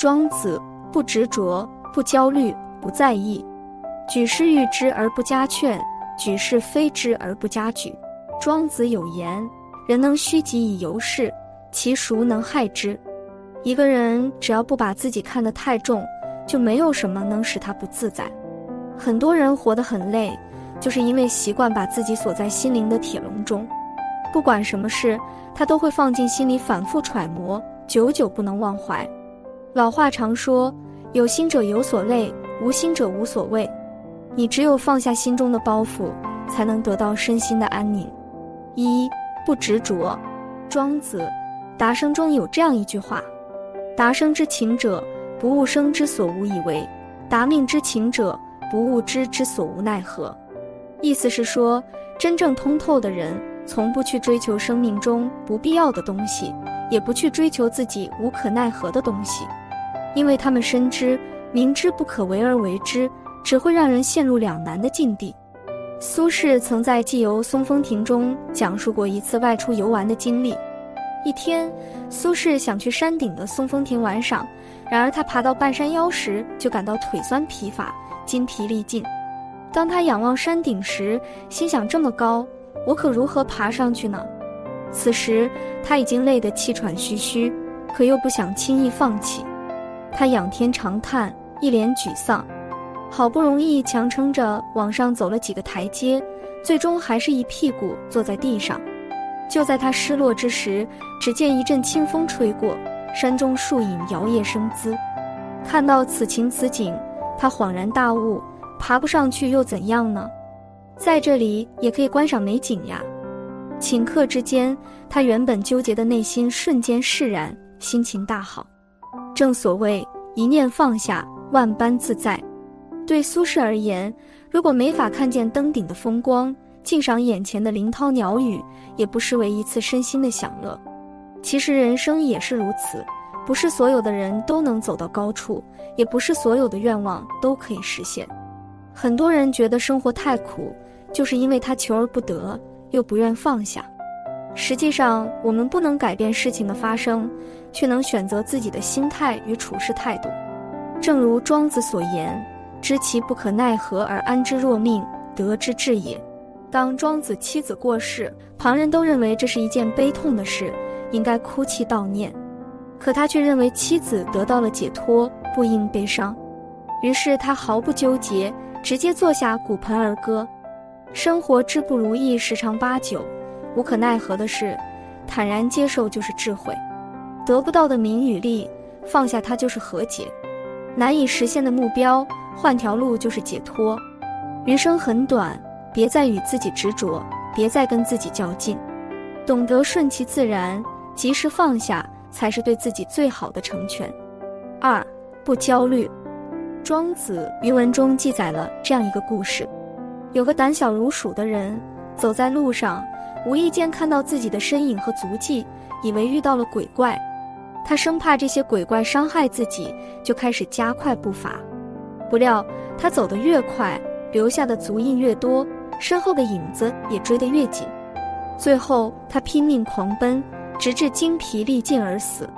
庄子不执着，不焦虑，不在意，举事欲之而不加劝，举世非之而不加沮。庄子有言：“人能虚己以游世，其孰能害之？”一个人只要不把自己看得太重，就没有什么能使他不自在。很多人活得很累，就是因为习惯把自己锁在心灵的铁笼中，不管什么事，他都会放进心里反复揣摩，久久不能忘怀。老话常说：“有心者有所累，无心者无所谓。”你只有放下心中的包袱，才能得到身心的安宁。一不执着。庄子《达生》中有这样一句话。达生之情者，不务生之所无以为；达命之情者，不务知之所无奈何。意思是说，真正通透的人，从不去追求生命中不必要的东西，也不去追求自己无可奈何的东西，因为他们深知，明知不可为而为之，只会让人陷入两难的境地。苏轼曾在《寄游松风亭》中讲述过一次外出游玩的经历。一天，苏轼想去山顶的松风亭玩赏，然而他爬到半山腰时，就感到腿酸疲乏，筋疲力尽。当他仰望山顶时，心想：这么高，我可如何爬上去呢？此时他已经累得气喘吁吁，可又不想轻易放弃。他仰天长叹，一脸沮丧。好不容易强撑着往上走了几个台阶，最终还是一屁股坐在地上。就在他失落之时，只见一阵清风吹过，山中树影摇曳生姿。看到此情此景，他恍然大悟：爬不上去又怎样呢？在这里也可以观赏美景呀。顷刻之间，他原本纠结的内心瞬间释然，心情大好。正所谓一念放下，万般自在。对苏轼而言，如果没法看见登顶的风光，尽赏眼前的林涛鸟语，也不失为一次身心的享乐。其实人生也是如此，不是所有的人都能走到高处，也不是所有的愿望都可以实现。很多人觉得生活太苦，就是因为他求而不得，又不愿放下。实际上，我们不能改变事情的发生，却能选择自己的心态与处事态度。正如庄子所言：“知其不可奈何而安之若命，得之至也。”当庄子妻子过世，旁人都认为这是一件悲痛的事，应该哭泣悼念。可他却认为妻子得到了解脱，不应悲伤。于是他毫不纠结，直接坐下鼓盆而歌。生活之不如意十常八九，无可奈何的事，坦然接受就是智慧。得不到的名与利，放下它就是和解；难以实现的目标，换条路就是解脱。余生很短。别再与自己执着，别再跟自己较劲，懂得顺其自然，及时放下，才是对自己最好的成全。二，不焦虑。庄子余文中记载了这样一个故事：有个胆小如鼠的人，走在路上，无意间看到自己的身影和足迹，以为遇到了鬼怪，他生怕这些鬼怪伤害自己，就开始加快步伐。不料他走得越快，留下的足印越多。身后的影子也追得越紧，最后他拼命狂奔，直至精疲力尽而死。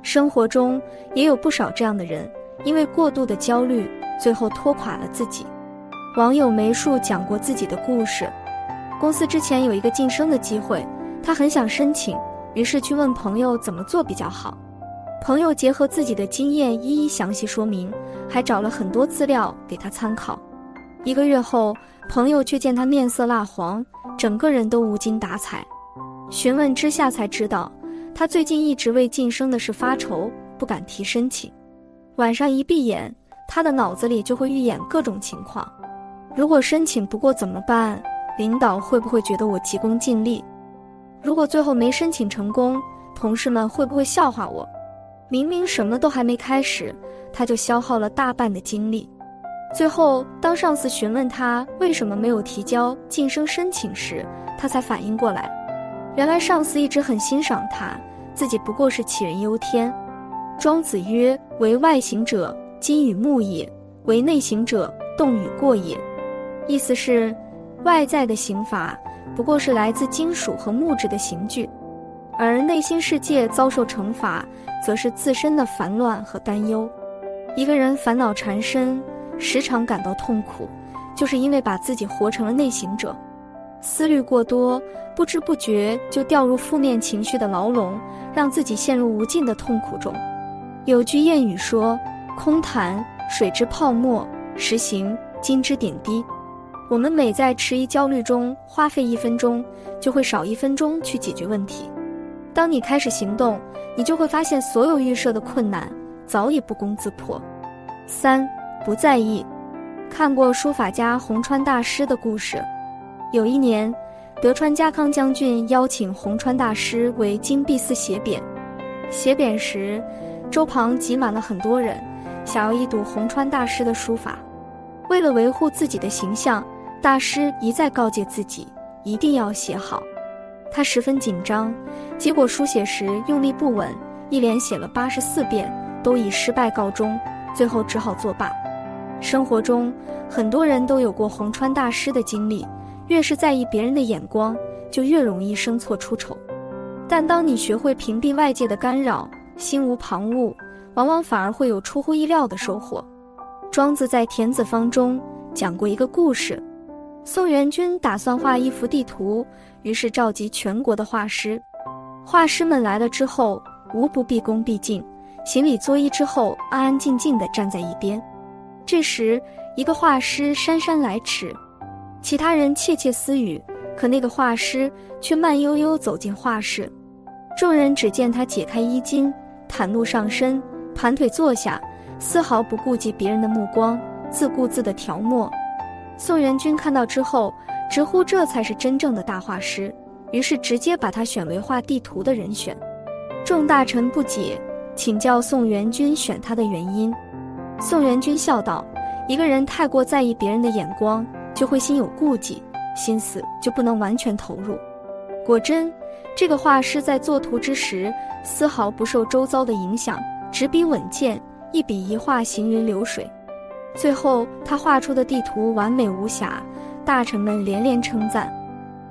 生活中也有不少这样的人，因为过度的焦虑，最后拖垮了自己。网友梅树讲过自己的故事：公司之前有一个晋升的机会，他很想申请，于是去问朋友怎么做比较好。朋友结合自己的经验，一一详细说明，还找了很多资料给他参考。一个月后，朋友却见他面色蜡黄，整个人都无精打采。询问之下才知道，他最近一直为晋升的事发愁，不敢提申请。晚上一闭眼，他的脑子里就会预演各种情况：如果申请不过怎么办？领导会不会觉得我急功近利？如果最后没申请成功，同事们会不会笑话我？明明什么都还没开始，他就消耗了大半的精力。最后，当上司询问他为什么没有提交晋升申请时，他才反应过来，原来上司一直很欣赏他，自己不过是杞人忧天。庄子曰：“为外行者，金与木也；为内行者，动与过也。”意思是，外在的刑罚不过是来自金属和木质的刑具，而内心世界遭受惩罚，则是自身的烦乱和担忧。一个人烦恼缠身，时常感到痛苦，就是因为把自己活成了内行者，思虑过多，不知不觉就掉入负面情绪的牢笼，让自己陷入无尽的痛苦中。有句谚语说：“空谈水之泡沫，实行金之点滴。”我们每在迟疑焦虑中花费一分钟，就会少一分钟去解决问题。当你开始行动，你就会发现所有预设的困难早已不攻自破。三不在意。看过书法家洪川大师的故事。有一年，德川家康将军邀请洪川大师为金碧寺写匾。写匾时，周旁挤满了很多人，想要一睹洪川大师的书法。为了维护自己的形象，大师一再告诫自己一定要写好。他十分紧张，结果书写时用力不稳，一连写了八十四遍，都以失败告终，最后只好作罢。生活中，很多人都有过洪川大师的经历，越是在意别人的眼光，就越容易生错出丑。但当你学会屏蔽外界的干扰，心无旁骛，往往反而会有出乎意料的收获。庄子在《田子方》中讲过一个故事：宋元君打算画一幅地图，于是召集全国的画师。画师们来了之后，无不毕恭毕敬，行礼作揖之后，安安静静地站在一边。这时，一个画师姗姗来迟，其他人窃窃私语，可那个画师却慢悠悠走进画室。众人只见他解开衣襟，袒露上身，盘腿坐下，丝毫不顾及别人的目光，自顾自地调墨。宋元君看到之后，直呼这才是真正的大画师，于是直接把他选为画地图的人选。众大臣不解，请教宋元君选他的原因。宋元君笑道：“一个人太过在意别人的眼光，就会心有顾忌，心思就不能完全投入。”果真。这个画师在作图之时，丝毫不受周遭的影响，执笔稳健，一笔一画行云流水。最后，他画出的地图完美无瑕，大臣们连连称赞。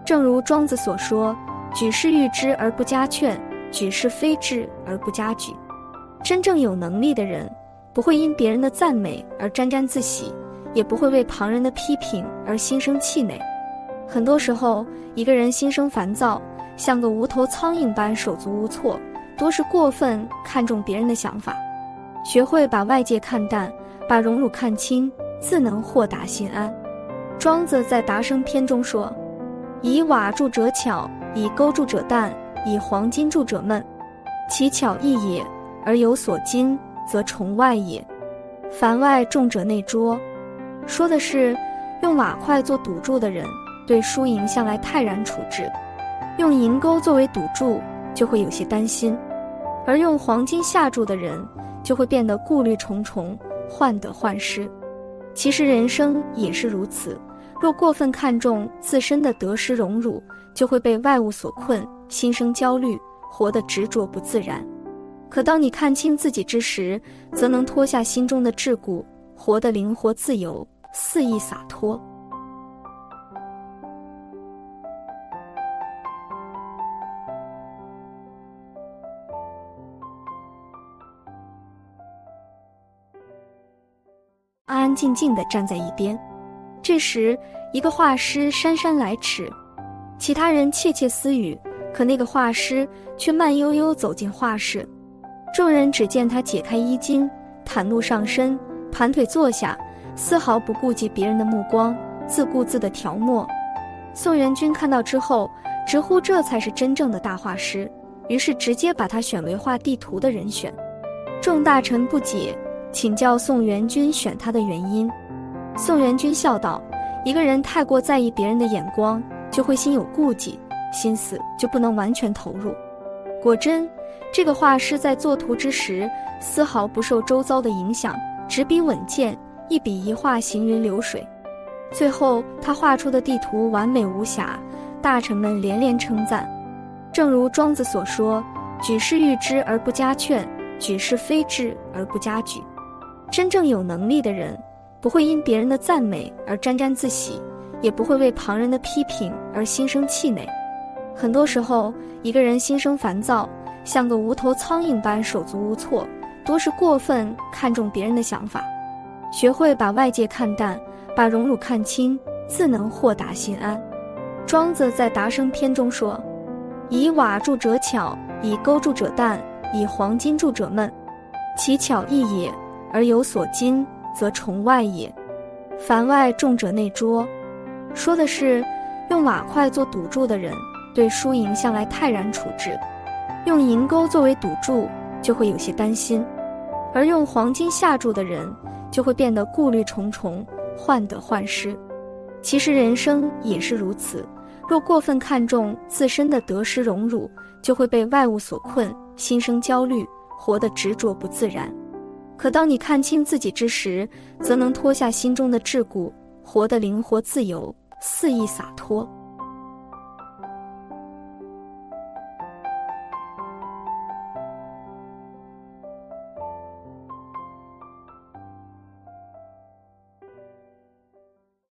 正如庄子所说：“举世誉之而不加劝，举世非之而不加沮。”真正有能力的人，不会因别人的赞美而沾沾自喜，也不会为旁人的批评而心生气馁。很多时候，一个人心生烦躁。像个无头苍蝇般手足无措，多是过分看重别人的想法。学会把外界看淡，把荣辱看清，自能豁达心安。庄子在《达生篇》中说：“以瓦著者巧，以钩著者淡，以黄金著者闷。其巧异也，而有所金，则崇外也。凡外重者内拙。”说的是，用瓦块做赌注的人，对输赢向来泰然处之。用银钩作为赌注，就会有些担心；而用黄金下注的人，就会变得顾虑重重，患得患失。其实人生也是如此，若过分看重自身的得失荣辱，就会被外物所困，心生焦虑，活得执着不自然。可当你看清自己之时，则能脱下心中的桎梏，活得灵活自由，肆意洒脱。安安静静地站在一边。这时，一个画师姗姗来迟，其他人窃窃私语，可那个画师却慢悠悠走进画室。众人只见他解开衣襟，袒露上身，盘腿坐下，丝毫不顾及别人的目光，自顾自地调墨。宋元君看到之后，直呼这才是真正的大画师，于是直接把他选为画地图的人选。众大臣不解。请教宋元君选他的原因，宋元君笑道：“一个人太过在意别人的眼光，就会心有顾忌，心思就不能完全投入。果真，这个画师在作图之时，丝毫不受周遭的影响，执笔稳健，一笔一画行云流水。最后，他画出的地图完美无瑕，大臣们连连称赞。正如庄子所说：‘举世誉之而不加劝，举世非之而不加沮。’”真正有能力的人，不会因别人的赞美而沾沾自喜，也不会为旁人的批评而心生气馁。很多时候，一个人心生烦躁，像个无头苍蝇般手足无措，多是过分看重别人的想法。学会把外界看淡，把荣辱看清，自能豁达心安。庄子在《达生篇》中说：“以瓦铸者巧，以钩铸者淡，以黄金铸者闷。其巧易也，而有所金，则重外也。凡外重者内拙。”说的是，用瓦块做赌注的人，对输赢向来泰然处之；用银钩作为赌注，就会有些担心；而用黄金下注的人，就会变得顾虑重重，患得患失。其实人生也是如此。若过分看重自身的得失荣辱，就会被外物所困，心生焦虑，活得执着不自然。可当你看清自己之时，则能脱下心中的桎梏，活得灵活自由，肆意洒脱。